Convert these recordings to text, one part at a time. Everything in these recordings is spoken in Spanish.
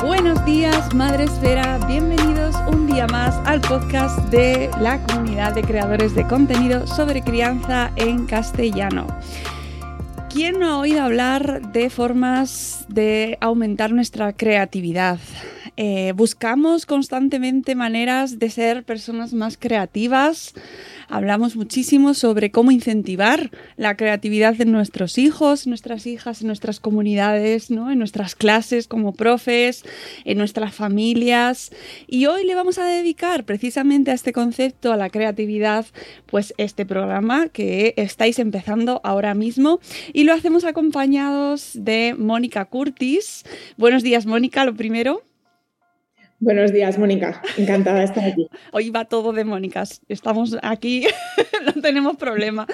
Buenos días, Madre Esfera. Bienvenidos un día más al podcast de la comunidad de creadores de contenido sobre crianza en castellano. ¿Quién no ha oído hablar de formas de aumentar nuestra creatividad? Eh, buscamos constantemente maneras de ser personas más creativas. Hablamos muchísimo sobre cómo incentivar la creatividad de nuestros hijos, nuestras hijas, en nuestras comunidades, ¿no? en nuestras clases como profes, en nuestras familias. Y hoy le vamos a dedicar precisamente a este concepto, a la creatividad, pues este programa que estáis empezando ahora mismo. Y lo hacemos acompañados de Mónica Curtis. Buenos días, Mónica, lo primero. Buenos días, Mónica. Encantada de estar aquí. Hoy va todo de Mónicas. Estamos aquí, no tenemos problema.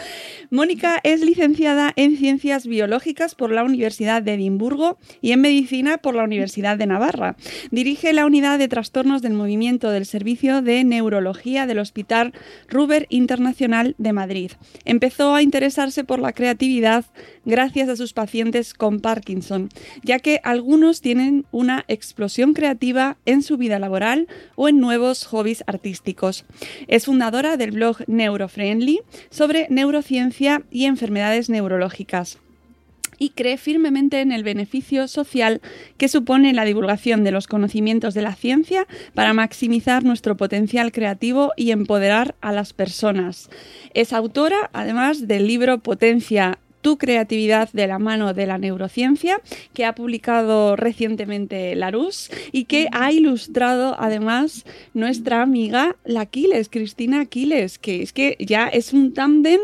Mónica es licenciada en Ciencias Biológicas por la Universidad de Edimburgo y en Medicina por la Universidad de Navarra. Dirige la unidad de trastornos del movimiento del Servicio de Neurología del Hospital Ruber Internacional de Madrid. Empezó a interesarse por la creatividad gracias a sus pacientes con Parkinson, ya que algunos tienen una explosión creativa en su vida laboral o en nuevos hobbies artísticos. Es fundadora del blog Neurofriendly sobre neurociencia y enfermedades neurológicas y cree firmemente en el beneficio social que supone la divulgación de los conocimientos de la ciencia para maximizar nuestro potencial creativo y empoderar a las personas. Es autora, además, del libro Potencia tu creatividad de la mano de la neurociencia, que ha publicado recientemente Larus y que ha ilustrado además nuestra amiga la Aquiles, Cristina Aquiles, que es que ya es un tándem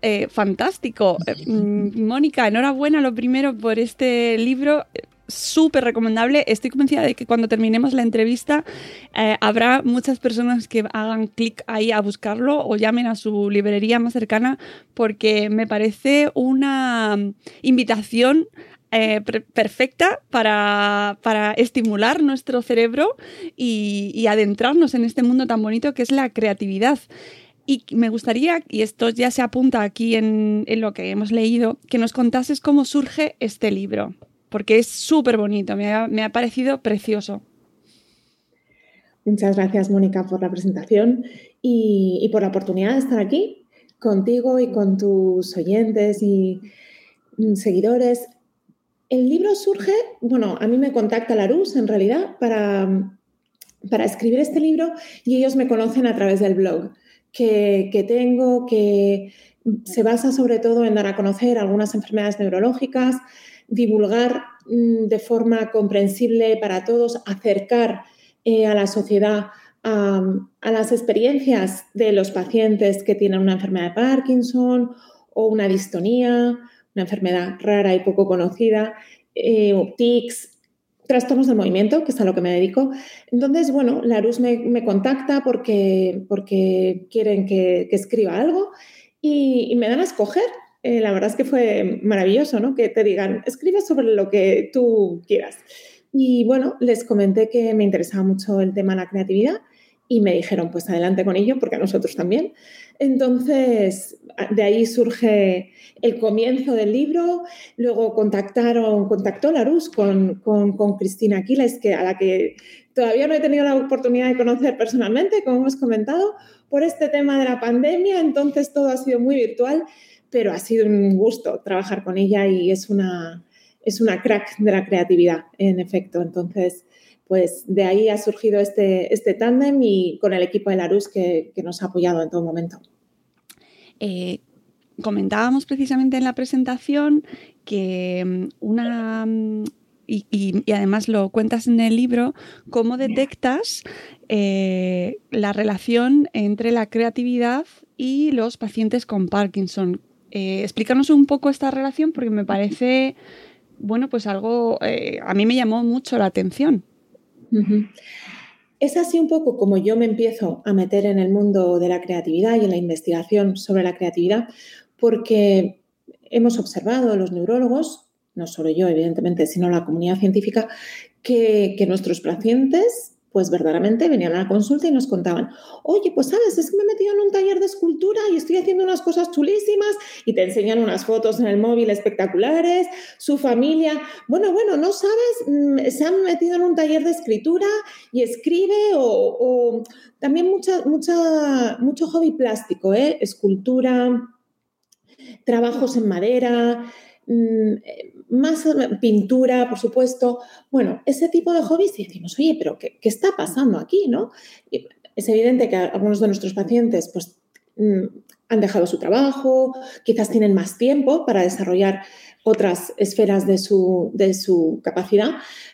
eh, fantástico. Eh, mm, Mónica, enhorabuena lo primero por este libro súper recomendable. Estoy convencida de que cuando terminemos la entrevista eh, habrá muchas personas que hagan clic ahí a buscarlo o llamen a su librería más cercana porque me parece una invitación eh, perfecta para, estimular nuestro cerebro y, adentrarnos en este mundo tan bonito que es la creatividad. Y me gustaría, y esto ya se apunta aquí en, en lo que hemos leído, que nos contases cómo surge este libro porque es súper bonito, me ha, parecido precioso. Muchas gracias, Mónica, por la presentación y, por la oportunidad de estar aquí contigo y con tus oyentes y mm, seguidores. El libro surge, bueno, a mí me contacta Larus en realidad para, para escribir este libro y ellos me conocen a través del blog que, que tengo, que se basa sobre todo en dar a conocer algunas enfermedades neurológicas, divulgar mm, de forma comprensible para todos, acercar eh, a la sociedad a, las experiencias de los pacientes que tienen una enfermedad de Parkinson o una distonía, una enfermedad rara y poco conocida, eh, tics, trastornos del movimiento, que es a lo que me dedico. Entonces, bueno, la me, me contacta porque, porque quieren que, escriba algo y, me dan a escoger. Eh, la verdad es que fue maravilloso, ¿no? Que te digan, escribe sobre lo que tú quieras. Y bueno, les comenté que me interesaba mucho el tema de la creatividad y me dijeron, pues adelante con ello, porque a nosotros también. Entonces, de ahí surge el comienzo del libro. Luego contactaron, contactó Larus con, con, con, Cristina Aquiles, que, a la que todavía no he tenido la oportunidad de conocer personalmente, como hemos comentado, por este tema de la pandemia. Entonces, todo ha sido muy virtual, pero ha sido un gusto trabajar con ella y es una, es una crack de la creatividad, en efecto. Entonces, pues de ahí ha surgido este, este tándem y con el equipo de Larus que, que nos ha apoyado en todo momento. Eh, comentábamos precisamente en la presentación que mm, una... Mm, y, además lo cuentas en el libro, cómo detectas eh, la relación entre la creatividad y los pacientes con Parkinson. Eh, explícanos un poco esta relación porque me parece, bueno, pues algo, a mí me llamó mucho la atención. Es así un poco como yo me empiezo a meter en el mundo de la creatividad y en la investigación sobre la creatividad, porque hemos observado los neurólogos, no solo yo, evidentemente, sino la comunidad científica, que nuestros pacientes pues verdaderamente venían a la consulta y nos contaban, oye, pues sabes, es que me he metido en un taller de escultura y estoy haciendo unas cosas chulísimas y te enseñan unas fotos en el móvil espectaculares, su familia, bueno, bueno, no sabes, mm, se han metido en un taller de escritura y escribe o, también mucha, mucha, mucho hobby plástico, ¿eh? escultura, trabajos en madera, mm, más pintura, por supuesto. Bueno, ese tipo de hobbies y decimos, oye, pero ¿qué, está pasando aquí? ¿no? es evidente que algunos de nuestros pacientes pues, mm, han dejado su trabajo, quizás tienen más tiempo para desarrollar otras esferas de su, de su capacidad,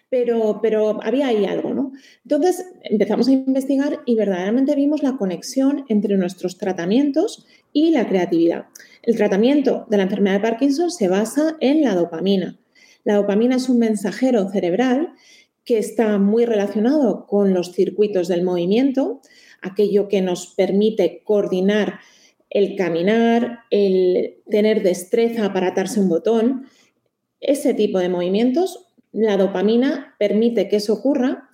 pero, pero, había ahí algo, ¿no? Entonces empezamos a investigar y verdaderamente vimos la conexión entre nuestros tratamientos y la creatividad. El tratamiento de la enfermedad de Parkinson se basa en la dopamina. La dopamina es un mensajero cerebral que está muy relacionado con los circuitos del movimiento, aquello que nos permite coordinar el caminar, el tener destreza para atarse un botón. Ese tipo de movimientos, la dopamina permite que eso ocurra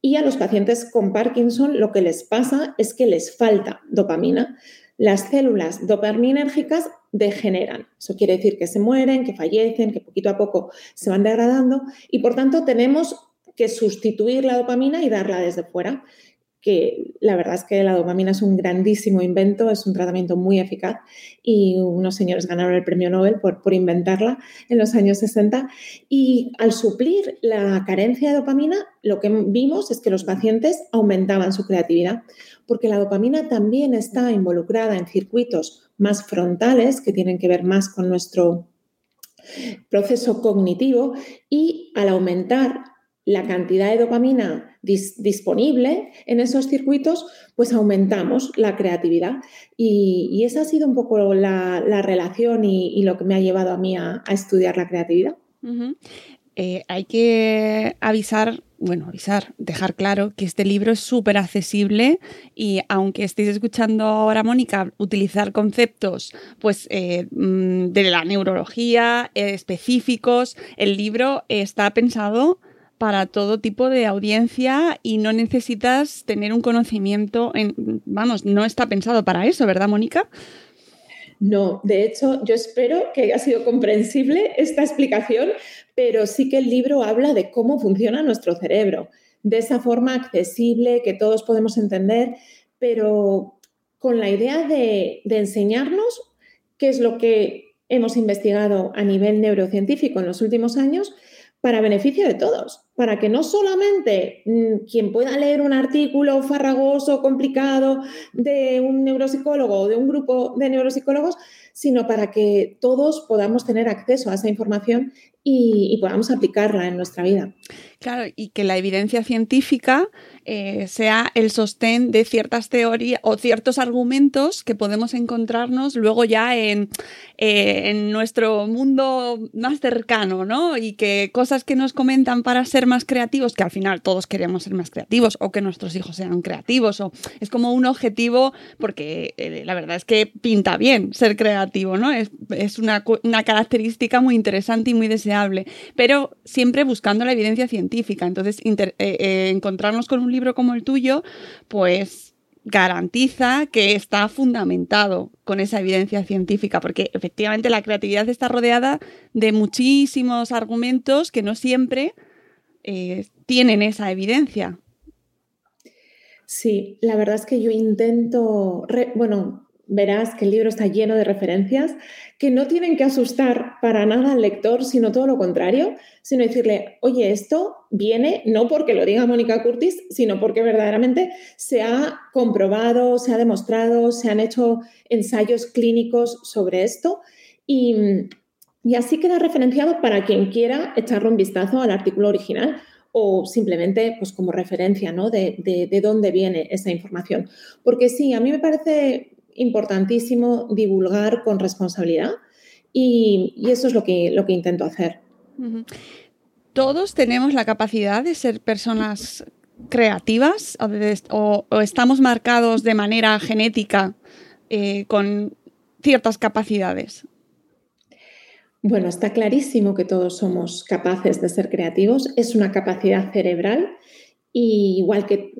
y a los pacientes con Parkinson lo que les pasa es que les falta dopamina las células dopaminérgicas degeneran. Eso quiere decir que se mueren, que fallecen, que poquito a poco se van degradando y por tanto tenemos que sustituir la dopamina y darla desde fuera que la verdad es que la dopamina es un grandísimo invento, es un tratamiento muy eficaz y unos señores ganaron el premio Nobel por, por inventarla en los años 60. Y al suplir la carencia de dopamina, lo que vimos es que los pacientes aumentaban su creatividad, porque la dopamina también está involucrada en circuitos más frontales que tienen que ver más con nuestro proceso cognitivo y al aumentar la cantidad de dopamina disponible en esos circuitos, pues aumentamos la creatividad. Y, esa ha sido un poco la, relación y, lo que me ha llevado a mí a, estudiar la creatividad. Eh, hay que avisar, bueno, avisar, dejar claro que este libro es súper accesible y aunque estéis escuchando ahora, Mónica, utilizar conceptos pues, eh, mm, de la neurología eh, específicos, el libro está pensado para todo tipo de audiencia y no necesitas tener un conocimiento en, vamos, no está pensado para eso, ¿verdad, Mónica? No, de hecho, yo espero que haya sido comprensible esta explicación, pero sí que el libro habla de cómo funciona nuestro cerebro, de esa forma accesible que todos podemos entender, pero con la idea de, de enseñarnos qué es lo que hemos investigado a nivel neurocientífico en los últimos años para beneficio de todos, para que no solamente mm, quien pueda leer un artículo farragoso, complicado de un neuropsicólogo o de un grupo de neuropsicólogos, sino para que todos podamos tener acceso a esa información y, podamos aplicarla en nuestra vida. Claro, y que la evidencia científica eh, sea el sostén de ciertas teorías o ciertos argumentos que podemos encontrarnos luego ya en, eh, en, nuestro mundo más cercano, ¿no? Y que cosas que nos comentan para ser más creativos, que al final todos queremos ser más creativos, o que nuestros hijos sean creativos, o es como un objetivo, porque eh, la verdad es que pinta bien ser creativo, ¿no? Es, es una, una característica muy interesante y muy pero siempre buscando la evidencia científica. Entonces, encontrarnos con un libro como el tuyo, pues garantiza que está fundamentado con esa evidencia científica, porque efectivamente la creatividad está rodeada de muchísimos argumentos que no siempre eh, tienen esa evidencia. Sí, la verdad es que yo intento, bueno, verás que el libro está lleno de referencias que no tienen que asustar para nada al lector, sino todo lo contrario, sino decirle, oye, esto viene no porque lo diga Mónica Curtis, sino porque verdaderamente se ha comprobado, se ha demostrado, se han hecho ensayos clínicos sobre esto y, así queda referenciado para quien quiera echarle un vistazo al artículo original o simplemente pues como referencia ¿no? de, de dónde viene esa información. Porque sí, a mí me parece importantísimo divulgar con responsabilidad y, eso es lo que, lo que intento hacer. ¿Todos tenemos la capacidad de ser personas creativas o, estamos marcados de manera genética eh, con ciertas capacidades? Bueno, está clarísimo que todos somos capaces de ser creativos. Es una capacidad cerebral y igual que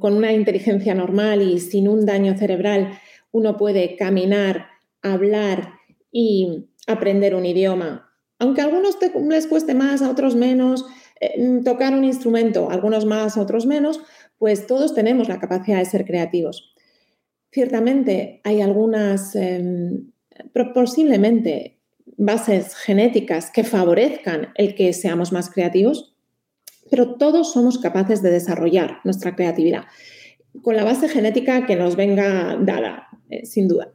con una inteligencia normal y sin un daño cerebral, uno puede caminar, hablar y aprender un idioma. Aunque a algunos les cueste más, a otros menos, eh, tocar un instrumento, algunos más, a otros menos, pues todos tenemos la capacidad de ser creativos. Ciertamente hay algunas, em, posiblemente, bases genéticas que favorezcan el que seamos más creativos, pero todos somos capaces de desarrollar nuestra creatividad con la base genética que nos venga dada, eh, sin duda.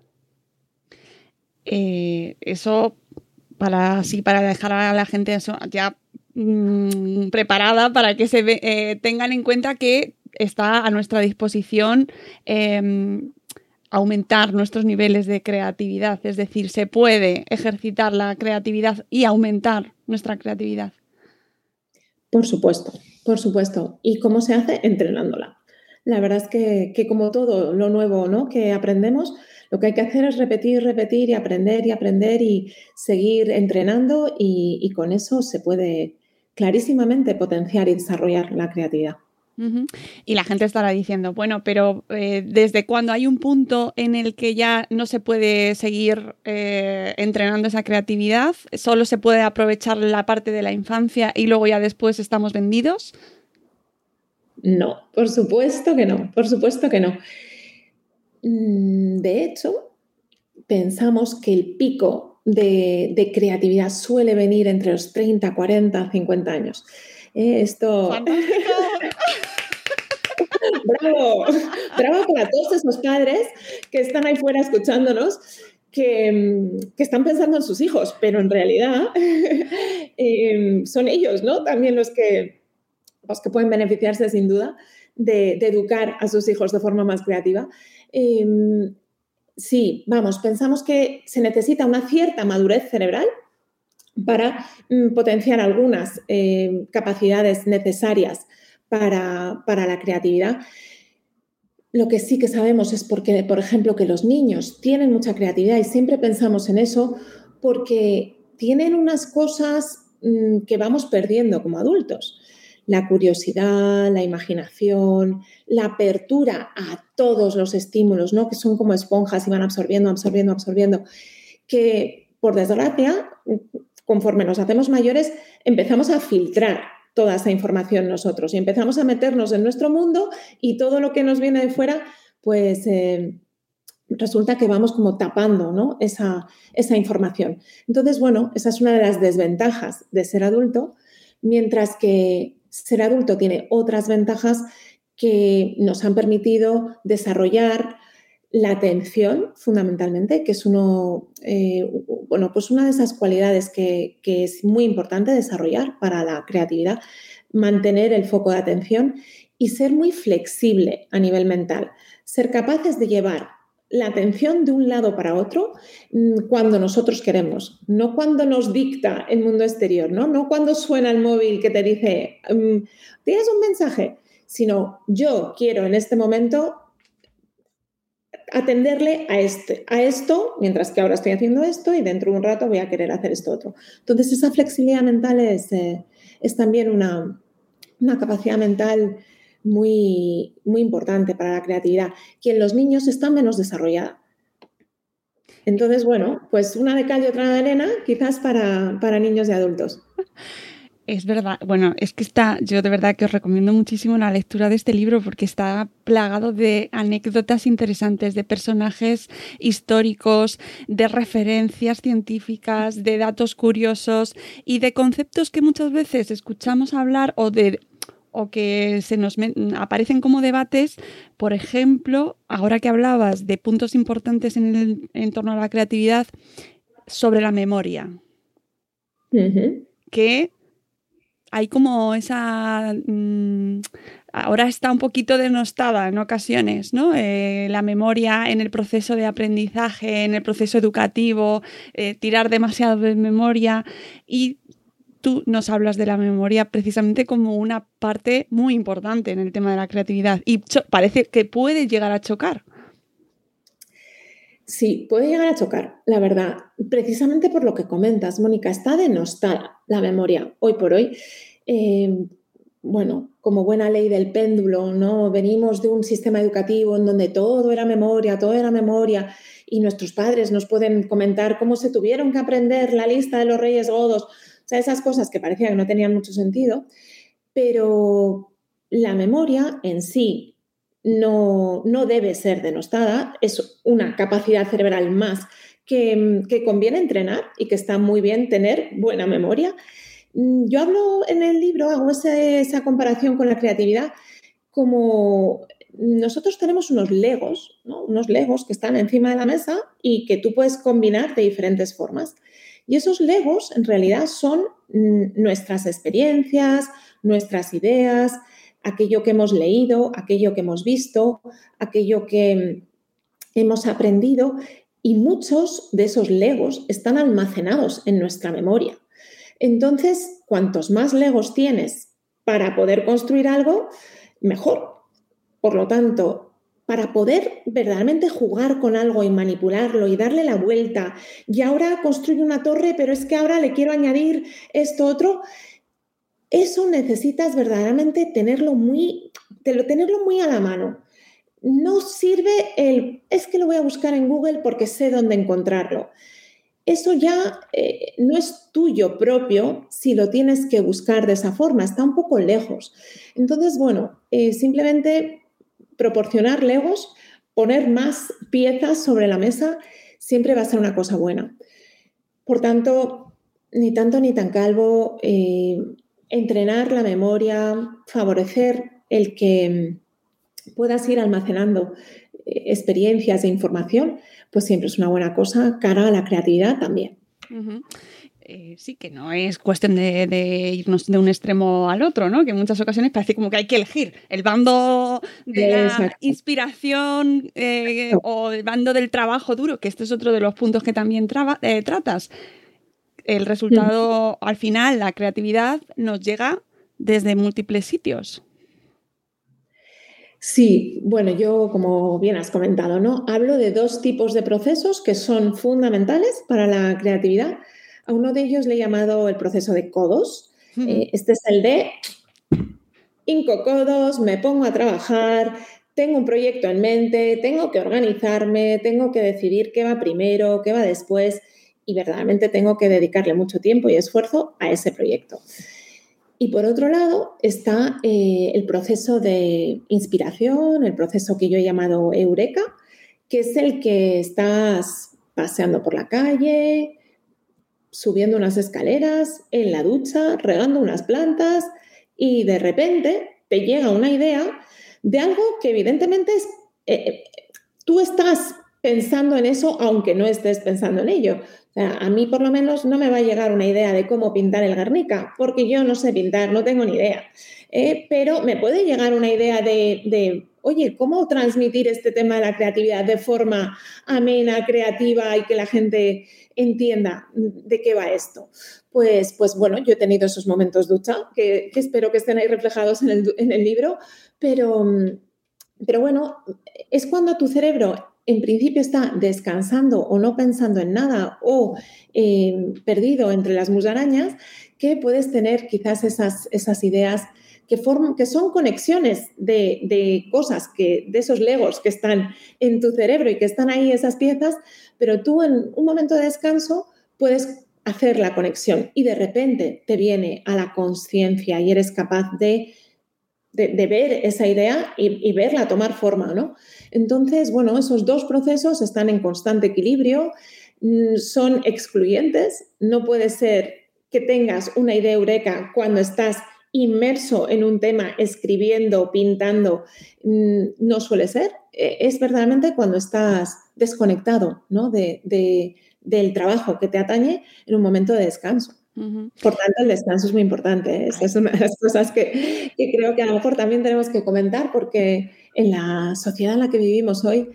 Eh, eso para así para dejar a la gente ya mm, preparada para que se eh, tengan en cuenta que está a nuestra disposición em, aumentar nuestros niveles de creatividad, es decir, se puede ejercitar la creatividad y aumentar nuestra creatividad. Por supuesto, por supuesto. ¿Y cómo se hace? Entrenándola. La verdad es que, como todo lo nuevo ¿no? que aprendemos, lo que hay que hacer es repetir, repetir y aprender y aprender y seguir entrenando y con eso se puede clarísimamente potenciar y desarrollar la creatividad. Y la gente estará diciendo, bueno, pero eh, ¿desde cuando hay un punto en el que ya no se puede seguir eh, entrenando esa creatividad? ¿Solo se puede aprovechar la parte de la infancia y luego ya después estamos vendidos? No, por supuesto que no, por supuesto que no. Mm, de hecho, pensamos que el pico de, de creatividad suele venir entre los 30, 40, 50 años. Eh, esto... bravo, bravo para todos esos padres que están ahí fuera escuchándonos. Que, están pensando en sus hijos, pero en realidad em, son ellos, ¿no? También los que, los que pueden beneficiarse sin duda de, educar a sus hijos de forma más creativa. Em, sí, vamos, pensamos que se necesita una cierta madurez cerebral para mm, potenciar algunas eh, capacidades necesarias para, la creatividad. Lo que sí que sabemos es porque, por ejemplo, que los niños tienen mucha creatividad y siempre pensamos en eso porque tienen unas cosas mm, que vamos perdiendo como adultos. La curiosidad, la imaginación, la apertura a todos los estímulos, ¿no? que son como esponjas y van absorbiendo, absorbiendo, absorbiendo, que por desgracia conforme nos hacemos mayores, empezamos a filtrar toda esa información nosotros y empezamos a meternos en nuestro mundo y todo lo que nos viene de fuera, pues eh, resulta que vamos como tapando esa, esa información. Entonces, bueno, esa es una de las desventajas de ser adulto, mientras que ser adulto tiene otras ventajas que nos han permitido desarrollar la atención, fundamentalmente, que es uno, eh, bueno, pues una de esas cualidades que, que, es muy importante desarrollar para la creatividad, mantener el foco de atención y ser muy flexible a nivel mental, ser capaces de llevar la atención de un lado para otro mm, cuando nosotros queremos, no cuando nos dicta el mundo exterior, no, no cuando suena el móvil que te dice, mm, tienes un mensaje, sino yo quiero en este momento atenderle a, este, a esto, mientras que ahora estoy haciendo esto y dentro de un rato voy a querer hacer esto otro. Entonces, esa flexibilidad mental es, eh, es también una, una capacidad mental muy, muy importante para la creatividad, que en los niños está menos desarrollada. Entonces, bueno, pues una de cal y otra de arena, quizás para, para niños y adultos. Es verdad, bueno, es que está, yo de verdad que os recomiendo muchísimo la lectura de este libro porque está plagado de anécdotas interesantes, de personajes históricos, de referencias científicas, de datos curiosos y de conceptos que muchas veces escuchamos hablar o de o que se nos aparecen como debates, por ejemplo, ahora que hablabas de puntos importantes en, el, en torno a la creatividad, sobre la memoria. Que hay como esa... Mm, ahora está un poquito denostada en ocasiones, ¿no? Eh, la memoria en el proceso de aprendizaje, en el proceso educativo, eh, tirar demasiado de memoria y tú nos hablas de la memoria precisamente como una parte muy importante en el tema de la creatividad y parece que puede llegar a chocar. Sí, puede llegar a chocar, la verdad. Precisamente por lo que comentas, Mónica, está denostada la memoria hoy por hoy. Eh, bueno, como buena ley del péndulo, ¿no? Venimos de un sistema educativo en donde todo era memoria, todo era memoria, y nuestros padres nos pueden comentar cómo se tuvieron que aprender la lista de los reyes godos o sea, esas cosas que parecía que no tenían mucho sentido, pero la memoria en sí no, no debe ser denostada, es una capacidad cerebral más que, conviene entrenar y que está muy bien tener buena memoria. Mm, yo hablo en el libro, hago esa comparación con la creatividad como nosotros tenemos unos legos, unos legos que están encima de la mesa y que tú puedes combinar de diferentes formas. Y esos legos en realidad son mm, nuestras experiencias, nuestras ideas, aquello que hemos leído, aquello que hemos visto, aquello que mm, hemos aprendido y muchos de esos legos están almacenados en nuestra memoria. Entonces, cuantos más legos tienes para poder construir algo, mejor. Por lo tanto, para poder verdaderamente jugar con algo y manipularlo y darle la vuelta. Y ahora construye una torre, pero es que ahora le quiero añadir esto otro. Eso necesitas verdaderamente tenerlo muy, tenerlo muy a la mano. No sirve el, es que lo voy a buscar en Google porque sé dónde encontrarlo. Eso ya eh, no es tuyo propio si lo tienes que buscar de esa forma, está un poco lejos. Entonces, bueno, eh, simplemente proporcionar legos, poner más piezas sobre la mesa, siempre va a ser una cosa buena. Por tanto, ni tanto ni tan calvo, eh, entrenar la memoria, favorecer el que puedas ir almacenando eh, experiencias e información, pues siempre es una buena cosa cara a la creatividad también. Eh, sí, que no es cuestión de, irnos de un extremo al otro, ¿no? Que en muchas ocasiones parece como que hay que elegir el bando de la inspiración eh, o el bando del trabajo duro, que este es otro de los puntos que también eh, tratas. El resultado, al final, la creatividad nos llega desde múltiples sitios. Sí, bueno, yo como bien has comentado, ¿no? Hablo de dos tipos de procesos que son fundamentales para la creatividad a uno de ellos le he llamado el proceso de codos. Eh, este es el de inco codos, me pongo a trabajar, tengo un proyecto en mente, tengo que organizarme, tengo que decidir qué va primero, qué va después y verdaderamente tengo que dedicarle mucho tiempo y esfuerzo a ese proyecto. Y por otro lado está eh, el proceso de inspiración, el proceso que yo he llamado eureka, que es el que estás paseando por la calle, subiendo unas escaleras, en la ducha, regando unas plantas y de repente te llega una idea de algo que evidentemente es, eh, eh, tú estás pensando en eso aunque no estés pensando en ello. A mí por lo menos no me va a llegar una idea de cómo pintar el Guernica, porque yo no sé pintar, no tengo ni idea. Eh, pero me puede llegar una idea de, oye, ¿cómo transmitir este tema de la creatividad de forma amena, creativa y que la gente entienda de qué va esto? Pues, pues bueno, yo he tenido esos momentos ducha que, que espero que estén ahí reflejados en el, en el libro, pero, pero bueno, es cuando tu cerebro en principio está descansando o no pensando en nada o eh, perdido entre las musarañas, que puedes tener quizás esas, esas ideas que, forman, que son conexiones de, de, cosas, que, de esos legos que están en tu cerebro y que están ahí esas piezas, pero tú en un momento de descanso puedes hacer la conexión y de repente te viene a la conciencia y eres capaz de de, ver esa idea y, verla tomar forma, ¿no? Entonces, bueno, esos dos procesos están en constante equilibrio, mm, son excluyentes, no puede ser que tengas una idea eureka cuando estás inmerso en un tema, escribiendo, pintando, mm, no suele ser. E, es verdaderamente cuando estás desconectado ¿no? de, del trabajo que te atañe en un momento de descanso. Por tanto, el descanso es muy importante. ¿eh? Esa es una de las cosas que, creo que a lo mejor también tenemos que comentar porque en la sociedad en la que vivimos hoy,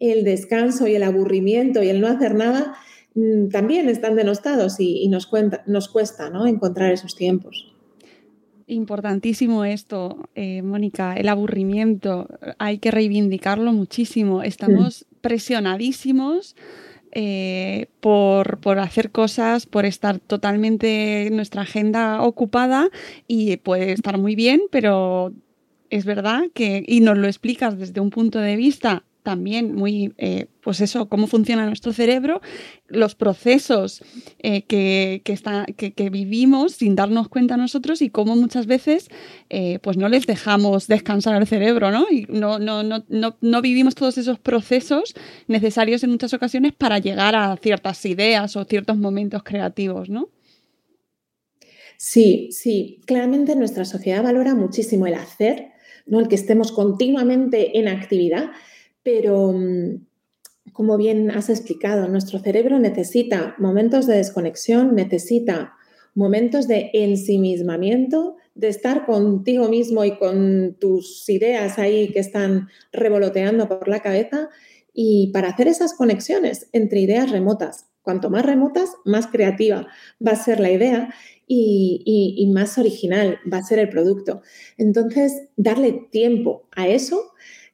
el descanso y el aburrimiento y el no hacer nada mm, también están denostados y, nos, cuenta, nos cuesta ¿no? encontrar esos tiempos. Importantísimo esto, eh, Mónica, el aburrimiento. Hay que reivindicarlo muchísimo. Estamos presionadísimos eh, por, por, hacer cosas, por estar totalmente nuestra agenda ocupada y puede estar muy bien, pero es verdad que, y nos lo explicas desde un punto de vista también muy, eh, pues eso, cómo funciona nuestro cerebro, los procesos eh, que, que, vivimos sin darnos cuenta nosotros y cómo muchas veces eh, pues no les dejamos descansar al cerebro, ¿no? Y no, no, no, no, no vivimos todos esos procesos necesarios en muchas ocasiones para llegar a ciertas ideas o ciertos momentos creativos, ¿no? Sí, sí, claramente nuestra sociedad valora muchísimo el hacer, ¿no? el que estemos continuamente en actividad, pero mm, como bien has explicado, nuestro cerebro necesita momentos de desconexión, necesita momentos de ensimismamiento, de estar contigo mismo y con tus ideas ahí que están revoloteando por la cabeza y para hacer esas conexiones entre ideas remotas. Cuanto más remotas, más creativa va a ser la idea y, y más original va a ser el producto. Entonces, darle tiempo a eso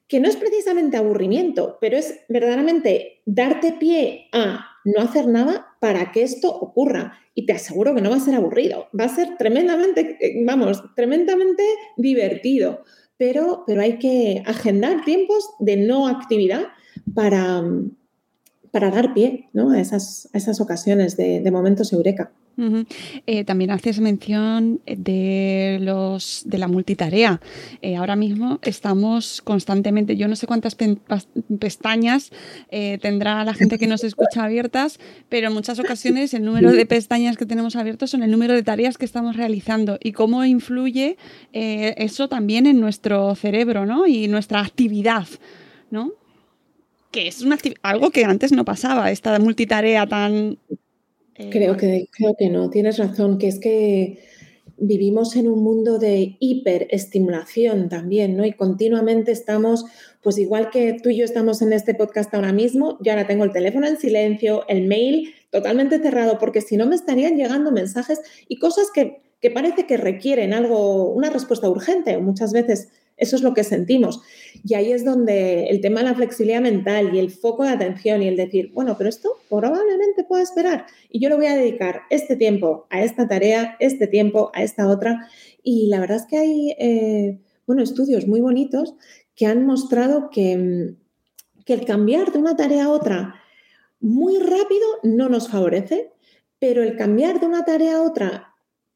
que no es precisamente aburrimiento, pero es verdaderamente darte pie a no hacer nada para que esto ocurra. Y te aseguro que no va a ser aburrido, va a ser tremendamente, eh, vamos, tremendamente divertido, pero, pero hay que agendar tiempos de no actividad para, para dar pie a, esas, esas ocasiones de, de momentos eureka. Eh, también haces mención de los de la multitarea. Eh, ahora mismo estamos constantemente, yo no sé cuántas pestañas eh, tendrá la gente que nos escucha abiertas, pero en muchas ocasiones el número de pestañas que tenemos abiertos son el número de tareas que estamos realizando y cómo influye eso también en nuestro cerebro ¿no? y nuestra actividad. ¿no? que es algo que antes no pasaba, esta multitarea tan eh, creo, que, creo que no, tienes razón, que es que vivimos en un mundo de hiperestimulación también, ¿no? Y continuamente estamos, pues igual que tú y yo estamos en este podcast ahora mismo, yo ahora tengo el teléfono en silencio, el mail totalmente cerrado, porque si no me estarían llegando mensajes y cosas que, que parece que requieren algo, una respuesta urgente, muchas veces eso es lo que sentimos. Y ahí es donde el tema de la flexibilidad mental y el foco de atención y el decir, bueno, pero esto probablemente pueda esperar y yo le voy a dedicar este tiempo a esta tarea, este tiempo a esta otra. Y la verdad es que hay, eh, bueno, estudios muy bonitos que han mostrado que, que el cambiar de una tarea a otra muy rápido no nos favorece, pero el cambiar de una tarea a otra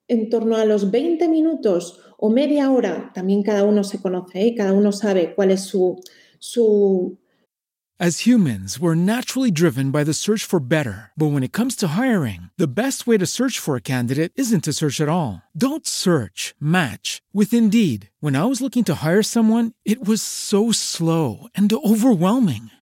en torno a los 20 minutos o media hora, también cada uno se conoce y ¿eh? cada uno sabe cuál es su, su As humans, we're naturally driven by the search for better. But when it comes to hiring, the best way to search for a candidate isn't to search at all. Don't search, match with Indeed. When I was looking to hire someone, it was so slow and overwhelming.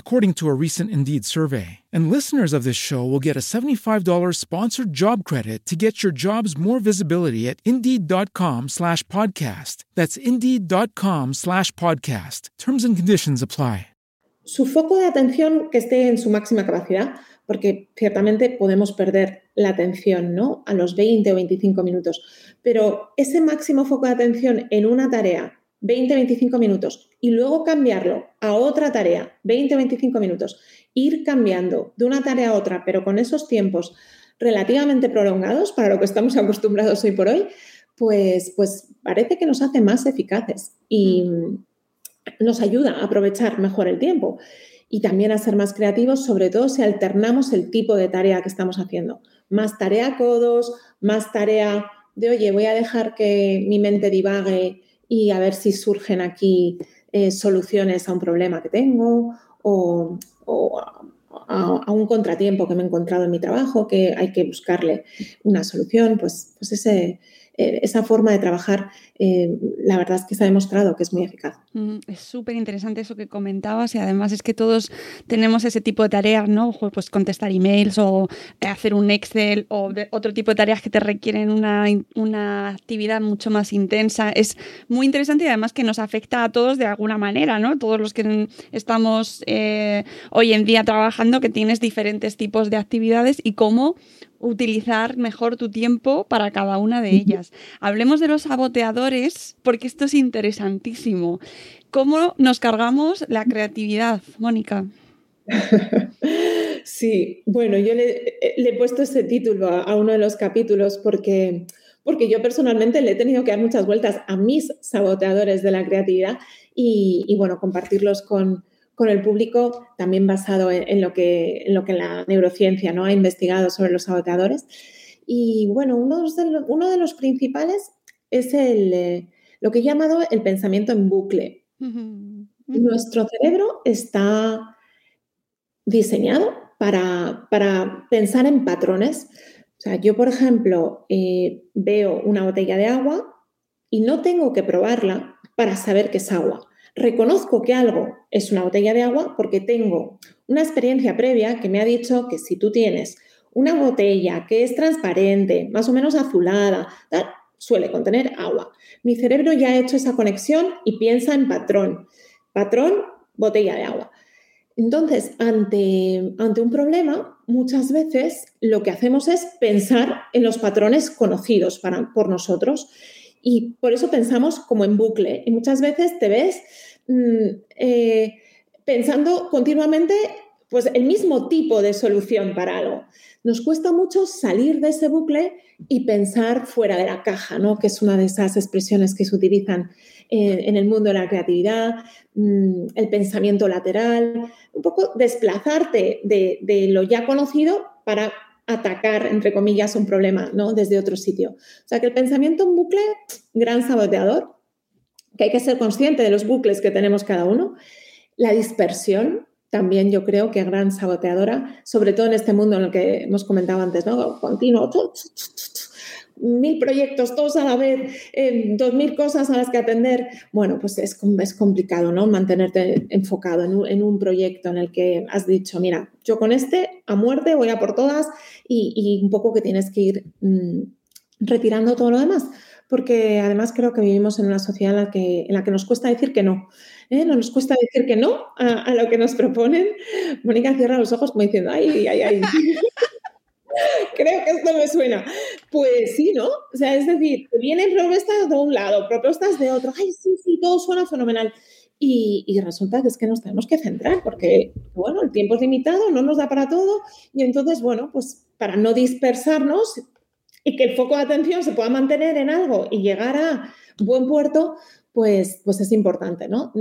according to a recent Indeed survey. And listeners of this show will get a $75 sponsored job credit to get your jobs more visibility at Indeed.com slash podcast. That's Indeed.com slash podcast. Terms and conditions apply. Su foco de atención que esté en su máxima capacidad, porque ciertamente podemos perder la atención, ¿no? A los 20 o 25 minutos. Pero ese máximo foco de atención en una tarea 20-25 minutos y luego cambiarlo a otra tarea, 20-25 minutos, ir cambiando de una tarea a otra, pero con esos tiempos relativamente prolongados para lo que estamos acostumbrados hoy por hoy, pues, pues parece que nos hace más eficaces y mm. nos ayuda a aprovechar mejor el tiempo y también a ser más creativos, sobre todo si alternamos el tipo de tarea que estamos haciendo. Más tarea codos, más tarea de, oye, voy a dejar que mi mente divague y a ver si surgen aquí eh, soluciones a un problema que tengo o, a, un contratiempo que me he encontrado en mi trabajo, que hay que buscarle una solución, pues, pues ese, eh, esa forma de trabajar, eh, la verdad es que se ha demostrado que es muy eficaz. Mm, es súper interesante eso que comentabas y además es que todos tenemos ese tipo de tareas, ¿no? Pues contestar emails o hacer un Excel o otro tipo de tareas que te requieren una, una, actividad mucho más intensa. Es muy interesante y además que nos afecta a todos de alguna manera, ¿no? Todos los que estamos eh, hoy en día trabajando, que tienes diferentes tipos de actividades y cómo utilizar mejor tu tiempo para cada una de ellas. Hablemos de los saboteadores porque esto es interesantísimo. ¿Cómo nos cargamos la creatividad, Mónica? Sí, bueno, yo le, he puesto ese título a, uno de los capítulos porque, porque yo personalmente le he tenido que dar muchas vueltas a mis saboteadores de la creatividad y, bueno, compartirlos con, con el público, también basado en, lo, que, en lo que la neurociencia ¿no? ha investigado sobre los saboteadores. Y bueno, uno de los, uno de los principales es el, eh, lo que he llamado el pensamiento en bucle. Nuestro cerebro está diseñado para, para, pensar en patrones. O sea, yo, por ejemplo, eh, veo una botella de agua y no tengo que probarla para saber que es agua. Reconozco que algo es una botella de agua porque tengo una experiencia previa que me ha dicho que si tú tienes una botella que es transparente, más o menos azulada, suele contener agua. Mi cerebro ya ha hecho esa conexión y piensa en patrón. Patrón, botella de agua. Entonces, ante, ante un problema, muchas veces lo que hacemos es pensar en los patrones conocidos para, por nosotros y por eso pensamos como en bucle. Y muchas veces te ves mm, eh, pensando continuamente pues, el mismo tipo de solución para algo. Nos cuesta mucho salir de ese bucle y pensar fuera de la caja, ¿no? que es una de esas expresiones que se utilizan en, el mundo de la creatividad, mm, el pensamiento lateral, un poco desplazarte de, lo ya conocido para atacar, entre comillas, un problema ¿no? desde otro sitio. O sea que el pensamiento en bucle, gran saboteador, que hay que ser consciente de los bucles que tenemos cada uno. La dispersión, también yo creo que gran saboteadora, sobre todo en este mundo en el que hemos comentado antes, ¿no? Continuo, mil proyectos todos a la vez, eh, dos mil cosas a las que atender, bueno, pues es, es complicado, ¿no? Mantenerte enfocado en un, proyecto en el que has dicho, mira, yo con este a muerte voy a por todas y, un poco que tienes que ir mm, retirando todo lo demás. Porque además creo que vivimos en una sociedad en la que, en la que nos cuesta decir que no. ¿eh? No nos cuesta decir que no a, lo que nos proponen. Mónica cierra los ojos como diciendo, ay, ay, ay. Creo que esto me suena. Pues sí, ¿no? O sea, es decir, vienen propuestas de un lado, propuestas de otro. Ay, sí, sí, todo suena fenomenal. Y, resulta que es que nos tenemos que centrar porque, bueno, el tiempo es limitado, no nos da para todo. Y entonces, bueno, pues para no dispersarnos y que el foco de atención se pueda mantener en algo y llegar a buen puerto, pues, pues es importante, ¿no?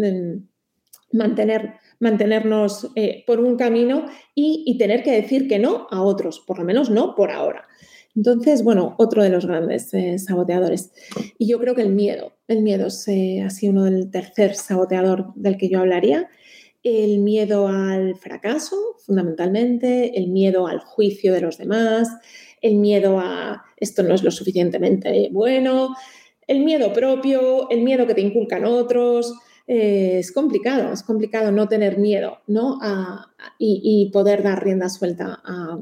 mantener, mantenernos eh, por un camino y, tener que decir que no a otros, por lo menos no por ahora. Entonces, bueno, otro de los grandes eh, saboteadores. Y yo creo que el miedo, el miedo es eh, así uno del tercer saboteador del que yo hablaría. El miedo al fracaso, fundamentalmente, el miedo al juicio de los demás, el miedo a esto no es lo suficientemente bueno, el miedo propio, el miedo que te inculcan otros. Eh, es complicado, es complicado no tener miedo ¿no? y, poder dar rienda suelta a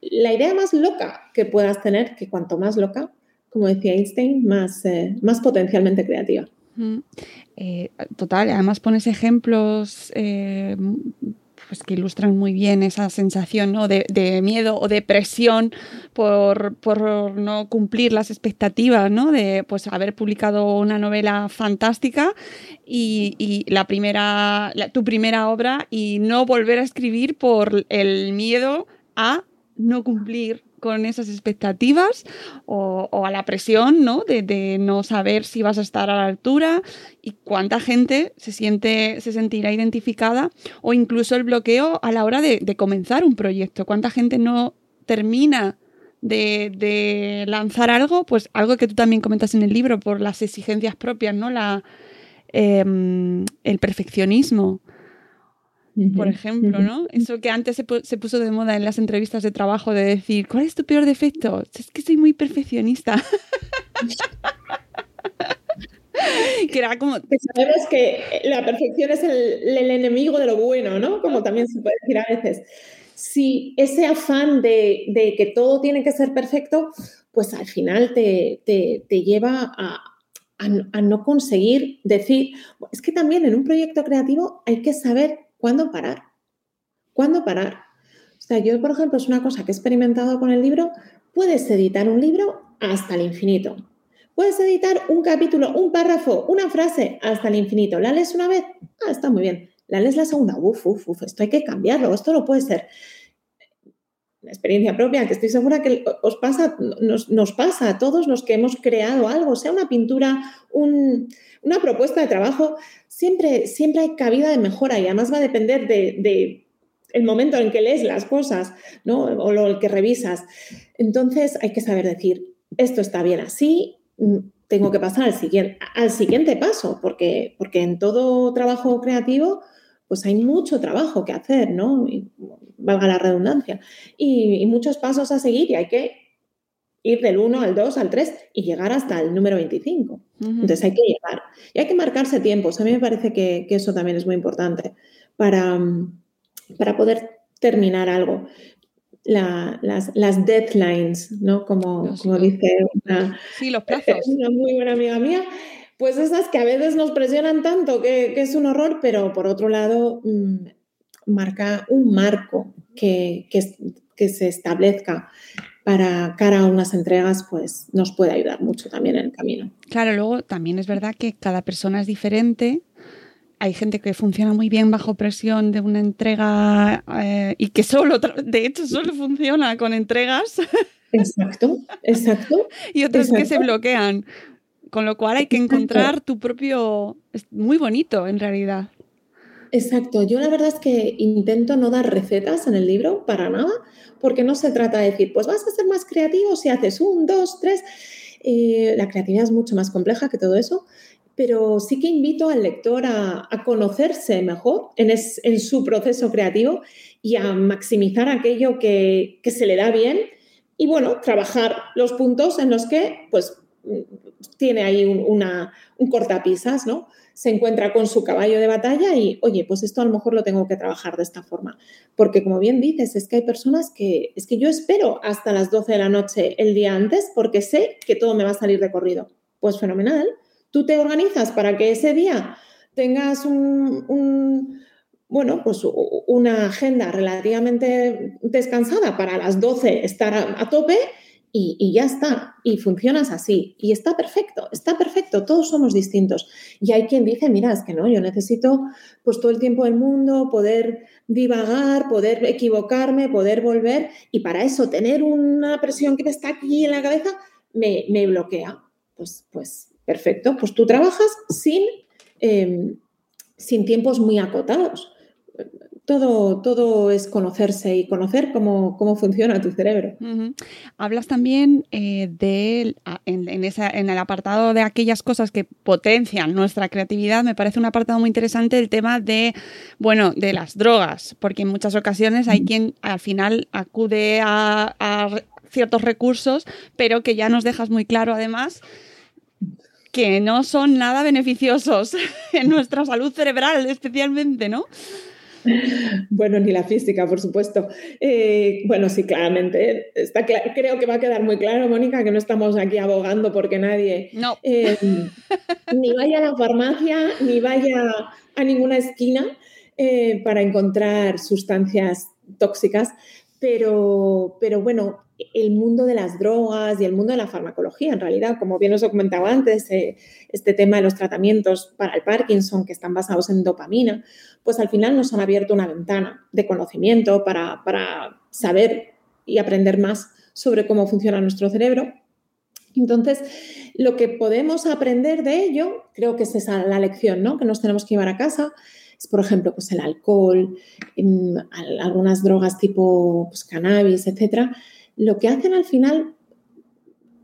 la idea más loca que puedas tener, que cuanto más loca, como decía Einstein, más, eh, más potencialmente creativa. Eh, total, además pones ejemplos pues que ilustran muy bien esa sensación ¿no? de, miedo o de presión por, no cumplir las expectativas, ¿no? De pues haber publicado una novela fantástica y, la primera, tu primera obra y no volver a escribir por el miedo a no cumplir con esas expectativas o, a la presión ¿no? De, no saber si vas a estar a la altura y cuánta gente se, siente, se sentirá identificada o incluso el bloqueo a la hora de, comenzar un proyecto. Cuánta gente no termina de, lanzar algo, pues algo que tú también comentas en el libro por las exigencias propias, ¿no? Em, el perfeccionismo por ejemplo, ¿no? Eso que antes se, puso de moda en las entrevistas de trabajo de decir, ¿cuál es tu peor defecto? Es que soy muy perfeccionista. que era como... sabemos que la perfección es el, enemigo de lo bueno, ¿no? Como también se puede decir a veces. Si ese afán de, que todo tiene que ser perfecto, pues al final te, lleva a, a no conseguir decir, es que también en un proyecto creativo hay que saber ¿Cuándo parar? ¿Cuándo parar? O sea, yo, por ejemplo, es una cosa que he experimentado con el libro, puedes editar un libro hasta el infinito. Puedes editar un capítulo, un párrafo, una frase hasta el infinito. ¿La lees una vez? Ah, está muy bien. ¿La lees la segunda? Uf, uf, uf, esto hay que cambiarlo, esto no puede ser. Una experiencia propia que estoy segura que os pasa, nos, pasa a todos los que hemos creado algo, sea una pintura, una propuesta de trabajo, siempre, siempre hay cabida de mejora y además va a depender de, momento en que lees las cosas. O lo que revisas. Entonces hay que saber decir, esto está bien así, mm, tengo que pasar al siguiente, al siguiente paso, porque, porque en todo trabajo creativo, pues hay mucho trabajo que hacer, ¿no? Valga la redundancia. Y, y, muchos pasos a seguir y hay que ir del 1 al 2 al 3 y llegar hasta el número 25. Entonces hay que llegar. Y hay que marcarse tiempos. A mí me parece que, eso también es muy importante para, para poder terminar algo. las, las, deadlines, ¿no? Como, como dice una, sí, los plazos. una muy buena amiga mía, pues esas que a veces nos presionan tanto que, que es un horror, pero por otro lado mm, marca un marco que, que, que se establezca para cara a unas entregas, pues nos puede ayudar mucho también en el camino. Claro, luego también es verdad que cada persona es diferente. Hay gente que funciona muy bien bajo presión de una entrega eh, y que solo, de hecho, solo funciona con entregas. Exacto, exacto. y otros que se bloquean. Con lo cual hay que encontrar tu propio... Es muy bonito en realidad. Exacto. Yo la verdad es que intento no dar recetas en el libro para nada, porque no se trata de decir, pues vas a ser más creativo si haces un, dos, tres. Eh, la creatividad es mucho más compleja que todo eso, pero sí que invito al lector a, conocerse mejor en, su proceso creativo y a maximizar aquello que, se le da bien y, bueno, trabajar los puntos en los que, pues, tiene ahí un cortapisas, ¿no? Se encuentra con su caballo de batalla y, oye, pues esto a lo mejor lo tengo que trabajar de esta forma. Porque como bien dices, es que hay personas que, es que yo espero hasta las 12 de la noche el día antes porque sé que todo me va a salir de corrido. Pues fenomenal. Tú te organizas para que ese día tengas un, bueno, pues una agenda relativamente descansada para las 12 estar a tope y, ya está, y funcionas así, y está perfecto, está perfecto, todos somos distintos. Y hay quien dice, mira, es que no, yo necesito pues todo el tiempo del mundo, poder divagar, poder equivocarme, poder volver, y para eso tener una presión que me está aquí en la cabeza me, bloquea. Pues, pues perfecto, pues tú trabajas sin, em, sin tiempos muy acotados. Todo, todo es conocerse y conocer cómo, cómo funciona tu cerebro. Hablas también eh, de, en, en, el apartado de aquellas cosas que potencian nuestra creatividad, me parece un apartado muy interesante el tema de, bueno, de las drogas, porque en muchas ocasiones hay quien al final acude a, a ciertos recursos, pero que ya nos dejas muy claro además que no son nada beneficiosos en nuestra salud cerebral especialmente, ¿no? Bueno, ni la física, por supuesto. Eh, bueno, sí, claramente. Está creo que va a quedar muy claro, Mónica, que no estamos aquí abogando porque nadie no. Eh, ni vaya a la farmacia, ni vaya a ninguna esquina eh, para encontrar sustancias tóxicas. Pero, pero bueno, el mundo de las drogas y el mundo de la farmacología, en realidad, como bien os he comentado antes, eh, este tema de los tratamientos para el Parkinson que están basados en dopamina, pues al final nos han abierto una ventana de conocimiento para, saber y aprender más sobre cómo funciona nuestro cerebro. Entonces, lo que podemos aprender de ello, creo que es esa la lección ¿no? que nos tenemos que llevar a casa, es por ejemplo pues el alcohol, algunas drogas tipo pues, cannabis, etcétera, lo que hacen al final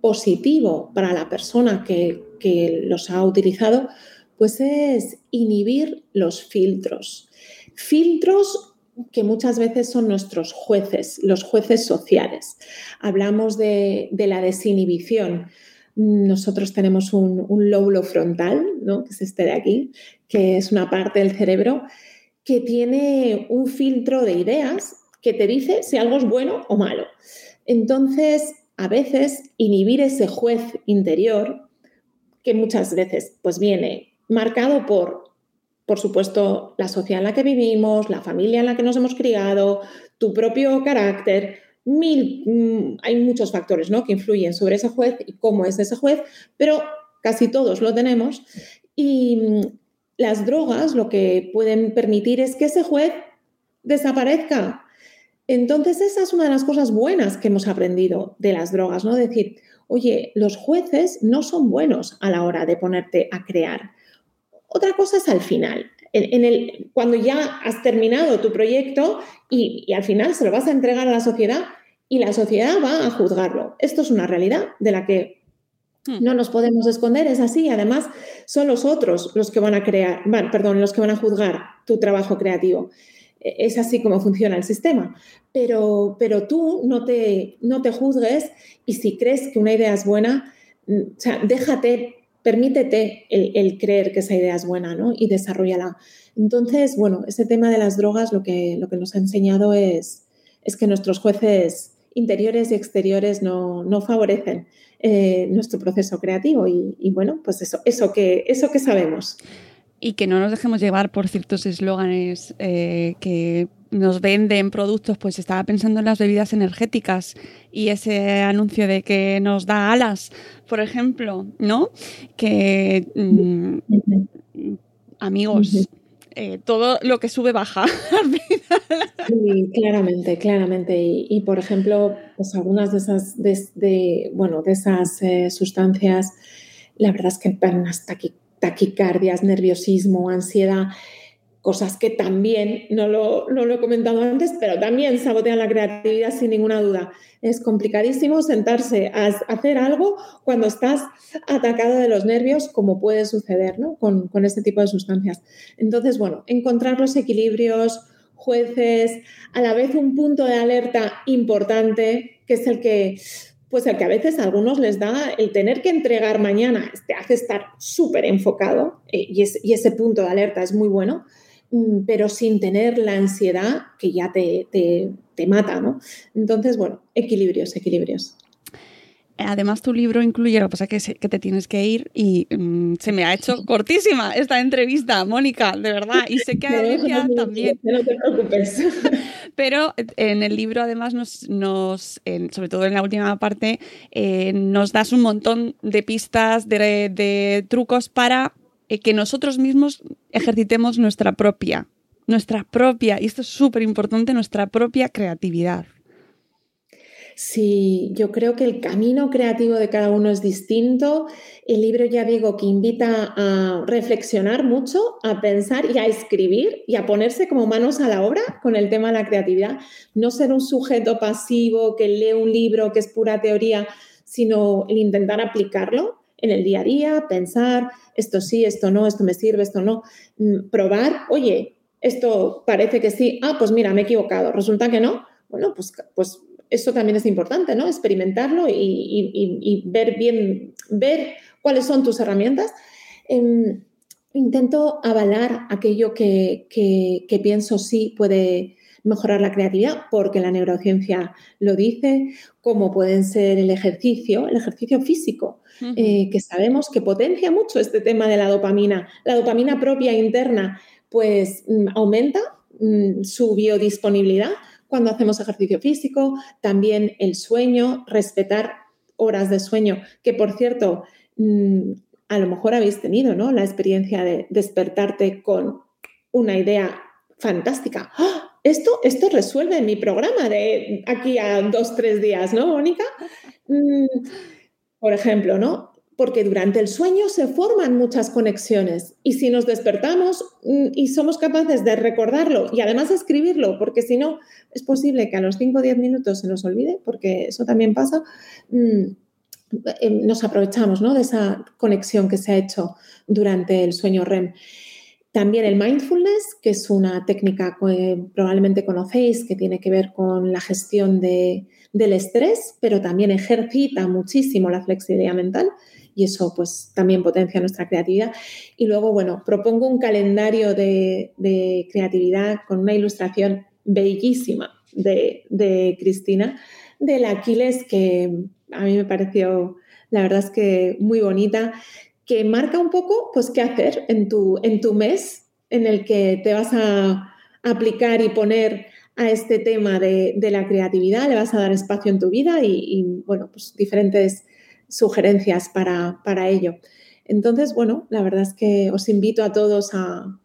positivo para la persona que, los ha utilizado, pues es inhibir los filtros. Filtros que muchas veces son nuestros jueces, los jueces sociales. Hablamos de, la desinhibición. Nosotros tenemos un, un, lóbulo frontal, ¿no? que es este de aquí, que es una parte del cerebro que tiene un filtro de ideas que te dice si algo es bueno o malo. Entonces, a veces, inhibir ese juez interior, que muchas veces pues viene marcado por, por supuesto, la sociedad en la que vivimos, la familia en la que nos hemos criado, tu propio carácter, mil, mm, hay muchos factores ¿no? que influyen sobre ese juez y cómo es ese juez, pero casi todos lo tenemos. Y mm, las drogas lo que pueden permitir es que ese juez desaparezca, entonces, esa es una de las cosas buenas que hemos aprendido de las drogas, ¿no? Decir, oye, los jueces no son buenos a la hora de ponerte a crear. Otra cosa es al final, en, el, cuando ya has terminado tu proyecto y, al final se lo vas a entregar a la sociedad y la sociedad va a juzgarlo. Esto es una realidad de la que hmm. no nos podemos esconder, es así. Además, son los otros los que van a crear, perdón, los que van a juzgar tu trabajo creativo. E-, es así como funciona el sistema. Pero, pero tú no te, no te juzgues y si crees que una idea es buena, mm, o sea, déjate, permítete el, creer que esa idea es buena ¿no? y desarrollala. Entonces, bueno, ese tema de las drogas lo que, lo que nos ha enseñado es, es que nuestros jueces interiores y exteriores no, favorecen eh, nuestro proceso creativo y, y, bueno, pues eso, eso, que, eso que sabemos y que no nos dejemos llevar por ciertos eslóganes eh, que nos venden productos, pues estaba pensando en las bebidas energéticas y ese anuncio de que nos da alas, por ejemplo, ¿no? Que mm, amigos, eh, todo lo que sube baja. sí, claramente, claramente. Y, por ejemplo, pues algunas de esas, de, bueno, de esas eh, sustancias, la verdad es que van hasta aquí taquicardias, nerviosismo, ansiedad, cosas que también, no lo, he comentado antes, pero también sabotean la creatividad sin ninguna duda. Es complicadísimo sentarse a hacer algo cuando estás atacado de los nervios, como puede suceder ¿no? con, con este tipo de sustancias. Entonces, bueno, encontrar los equilibrios, jueces, a la vez un punto de alerta importante, que es el que pues el que a veces a algunos les da el tener que entregar mañana, te hace estar súper enfocado eh, y, ese punto de alerta es muy bueno, mm, pero sin tener la ansiedad que ya te, te mata, ¿no? Entonces, bueno, equilibrios, equilibrios. Además, tu libro incluye, lo que pasa es que, te tienes que ir y mm, se me ha hecho cortísima esta entrevista, Mónica, de verdad. Y sé que a Alicia también. No te preocupes. Pero en el libro, además, nos, nos sobre todo en la última parte, eh, nos das un montón de pistas, de, trucos para eh, que nosotros mismos ejercitemos nuestra propia, nuestra propia, y esto es súper importante, nuestra propia creatividad. Sí, yo creo que el camino creativo de cada uno es distinto. El libro, ya digo, que invita a reflexionar mucho, a pensar y a escribir y a ponerse como manos a la obra con el tema de la creatividad. No ser un sujeto pasivo que lee un libro que es pura teoría, sino el intentar aplicarlo en el día a día, pensar, esto sí, esto no, esto me sirve, esto no. Mm, probar, oye, esto parece que sí, ah, pues mira, me he equivocado, resulta que no. Bueno, pues, pues eso también es importante, ¿no? Experimentarlo y, ver bien, ver cuáles son tus herramientas. Em, intento avalar aquello que, pienso sí puede mejorar la creatividad, porque la neurociencia lo dice, como pueden ser el ejercicio, el ejercicio físico, eh, que sabemos que potencia mucho este tema de la dopamina. La dopamina propia interna, pues mm, aumenta mm, su biodisponibilidad cuando hacemos ejercicio físico, también el sueño, respetar horas de sueño, que por cierto, mm, a lo mejor habéis tenido ¿no? la experiencia de despertarte con una idea fantástica. ¡Ah! Esto, esto resuelve mi programa de aquí a dos, tres días, ¿no, Mónica? Mm, por ejemplo, ¿no? Porque durante el sueño se forman muchas conexiones y si nos despertamos mm, y somos capaces de recordarlo y además escribirlo, porque si no es posible que a los 5 o 10 minutos se nos olvide, porque eso también pasa, mm, eh, nos aprovechamos ¿no? de esa conexión que se ha hecho durante el sueño REM. También el mindfulness, que es una técnica que probablemente conocéis, que tiene que ver con la gestión del estrés, pero también ejercita muchísimo la flexibilidad mental y eso pues también potencia nuestra creatividad. Y luego, bueno, propongo un calendario de, creatividad con una ilustración bellísima de, Cristina, del Aquiles, que a mí me pareció, la verdad es que muy bonita, que marca un poco, pues, qué hacer en tu, en tu mes en el que te vas a aplicar y poner a este tema de, la creatividad, le vas a dar espacio en tu vida y, bueno, pues diferentes sugerencias para, para, ello. Entonces, bueno, la verdad es que os invito a todos a,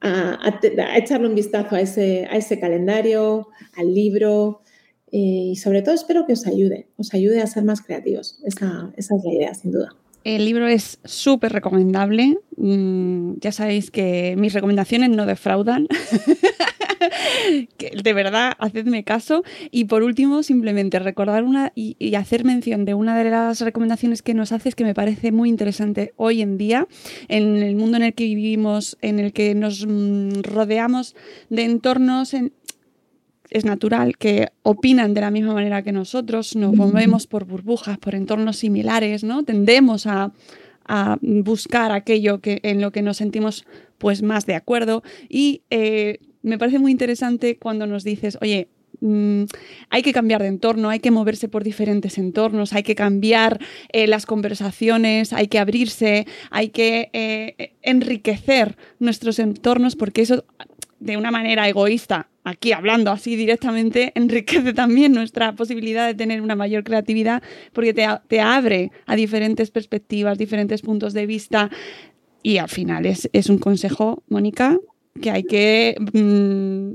a, echarle un vistazo a ese, a ese calendario, al libro y sobre todo espero que os ayude, os ayude a ser más creativos. Esa, esa es la idea, sin duda. El libro es súper recomendable. Mm, ya sabéis que mis recomendaciones no defraudan. de verdad, hacedme caso. Y por último, simplemente recordar una y, hacer mención de una de las recomendaciones que nos haces que me parece muy interesante hoy en día, en el mundo en el que vivimos, en el que nos mm, rodeamos de entornos es natural que opinan de la misma manera que nosotros, nos movemos por burbujas, por entornos similares, ¿no? Tendemos a, buscar aquello que, en lo que nos sentimos pues más de acuerdo y eh, me parece muy interesante cuando nos dices, oye, mm, hay que cambiar de entorno, hay que moverse por diferentes entornos, hay que cambiar eh, las conversaciones, hay que abrirse, hay que eh, enriquecer nuestros entornos porque eso de una manera egoísta, aquí hablando así directamente, enriquece también nuestra posibilidad de tener una mayor creatividad porque te, abre a diferentes perspectivas, diferentes puntos de vista. Y al final es, es un consejo, Mónica, que hay que mm,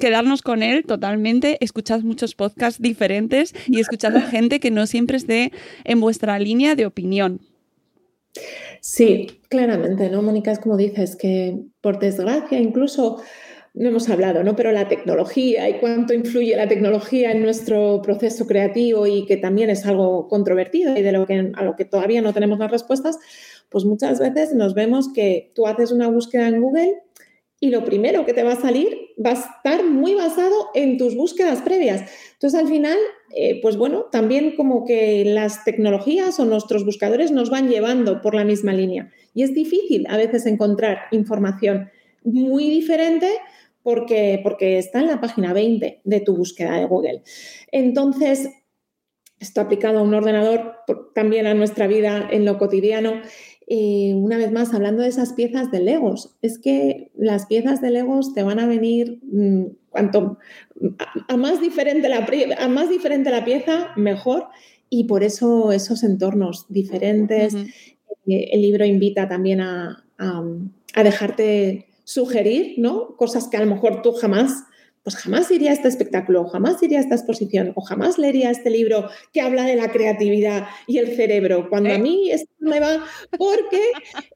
quedarnos con él totalmente. Escuchad muchos podcasts diferentes y escuchad a gente que no siempre esté en vuestra línea de opinión. Sí, claramente, ¿no, Mónica? Es como dices, que por desgracia, incluso no hemos hablado, ¿no? Pero la tecnología y cuánto influye la tecnología en nuestro proceso creativo y que también es algo controvertido y de lo que, a lo que todavía no tenemos las respuestas, pues muchas veces nos vemos que tú haces una búsqueda en Google y lo primero que te va a salir va a estar muy basado en tus búsquedas previas. Entonces, al final, eh, pues bueno, también como que las tecnologías o nuestros buscadores nos van llevando por la misma línea. Y es difícil a veces encontrar información muy diferente porque, porque está en la página 20 de tu búsqueda de Google. Entonces, esto aplicado a un ordenador, también a nuestra vida en lo cotidiano, y una vez más, hablando de esas piezas de Legos, es que las piezas de Legos te van a venir mm, cuanto a, más diferente la, a más diferente la pieza, mejor. Y por eso esos entornos diferentes. Eh, el libro invita también a, a, dejarte sugerir, ¿no? Cosas que a lo mejor tú jamás pues jamás iría a este espectáculo, jamás iría a esta exposición o jamás leería este libro que habla de la creatividad y el cerebro, cuando a ¿Eh? mí esto me va porque,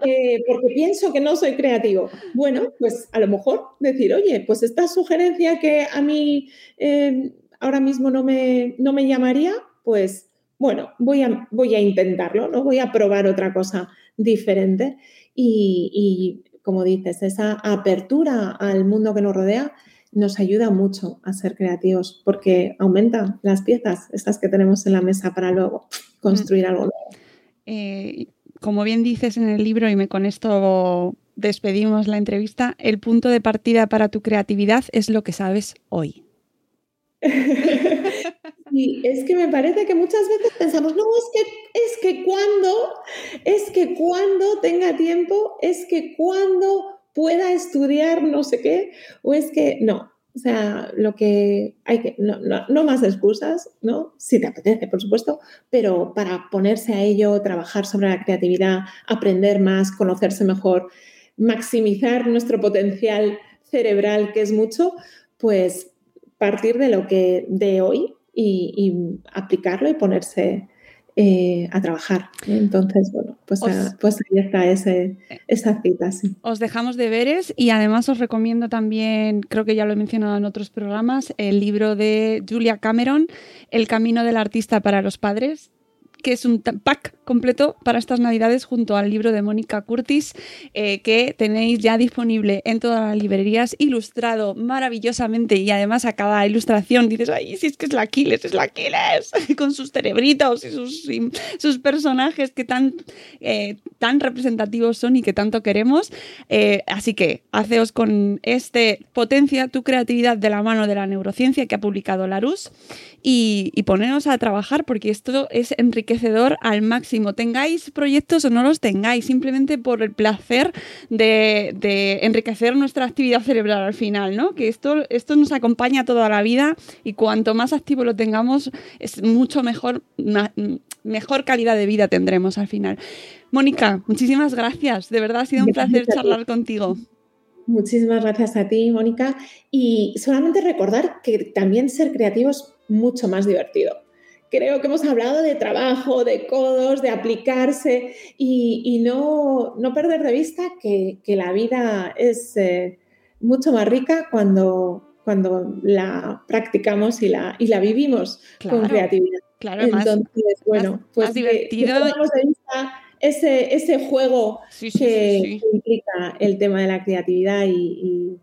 eh, porque pienso que no soy creativo. Bueno, pues a lo mejor decir, oye, pues esta sugerencia que a mí eh, ahora mismo no me, no me llamaría, pues bueno, voy a, voy a intentarlo, ¿no? Voy a probar otra cosa diferente y, y como dices, esa apertura al mundo que nos rodea nos ayuda mucho a ser creativos porque aumenta las piezas, estas que tenemos en la mesa para luego construir algo nuevo. Eh, como bien dices en el libro, y con esto despedimos la entrevista, el punto de partida para tu creatividad es lo que sabes hoy. y es que me parece que muchas veces pensamos, no, es que, es que cuando, es que cuando tenga tiempo, es que cuando pueda estudiar no sé qué, o es que no. O sea, lo que hay que, no, no, más excusas, ¿no? Si te apetece, por supuesto, pero para ponerse a ello, trabajar sobre la creatividad, aprender más, conocerse mejor, maximizar nuestro potencial cerebral, que es mucho, pues partir de lo que de hoy y, y aplicarlo y ponerse eh, a trabajar. Entonces, bueno, pues, pues ahí está ese, esa cita. Os dejamos deberes y además os recomiendo también, creo que ya lo he mencionado en otros programas, el libro de Julia Cameron, El camino del artista para los padres que es un pack completo para estas navidades junto al libro de Mónica Curtis eh, que tenéis ya disponible en todas las librerías, ilustrado maravillosamente y además a cada ilustración dices, ay, si es que es la Aquiles, es la Aquiles, con sus cerebritos y sus, sus personajes que tan, eh, tan representativos son y que tanto queremos. Eh, así que haceos con este Potencia tu creatividad de la mano de la neurociencia que ha publicado Larus y, y a trabajar porque esto es enriquecedor al máximo. Tengáis proyectos o no los tengáis, simplemente por el placer de, enriquecer nuestra actividad cerebral al final, ¿no? Que esto, esto nos acompaña toda la vida y cuanto más activo lo tengamos, es mucho mejor, mejor calidad de vida tendremos al final. Mónica, muchísimas gracias. De verdad ha sido un placer charlar contigo. Muchísimas gracias a ti, Mónica. Y solamente recordar que también ser creativos mucho más divertido. Creo que hemos hablado de trabajo, de codos, de aplicarse y, no, no, perder de vista que, la vida es eh, mucho más rica cuando, cuando la practicamos y la, y la vivimos con creatividad. Claro, Entonces, bueno, pues divertido. de vista ese, ese juego que, implica el tema de la creatividad y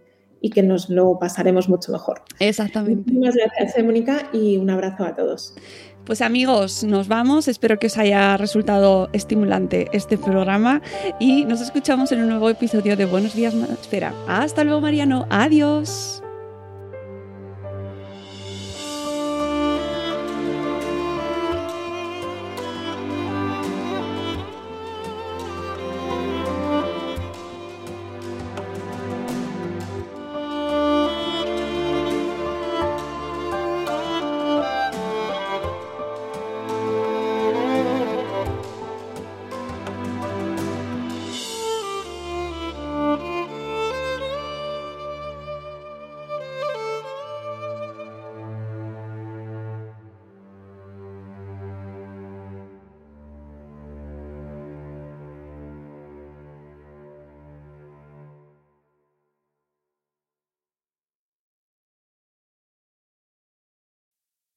y que nos lo pasaremos mucho mejor. Exactamente. Muchas gracias, Mónica, y un abrazo a todos. Pues amigos, nos vamos. Espero que os haya resultado estimulante este programa y nos escuchamos en un nuevo episodio de Buenos Días Espera. Hasta luego, Mariano. Adiós.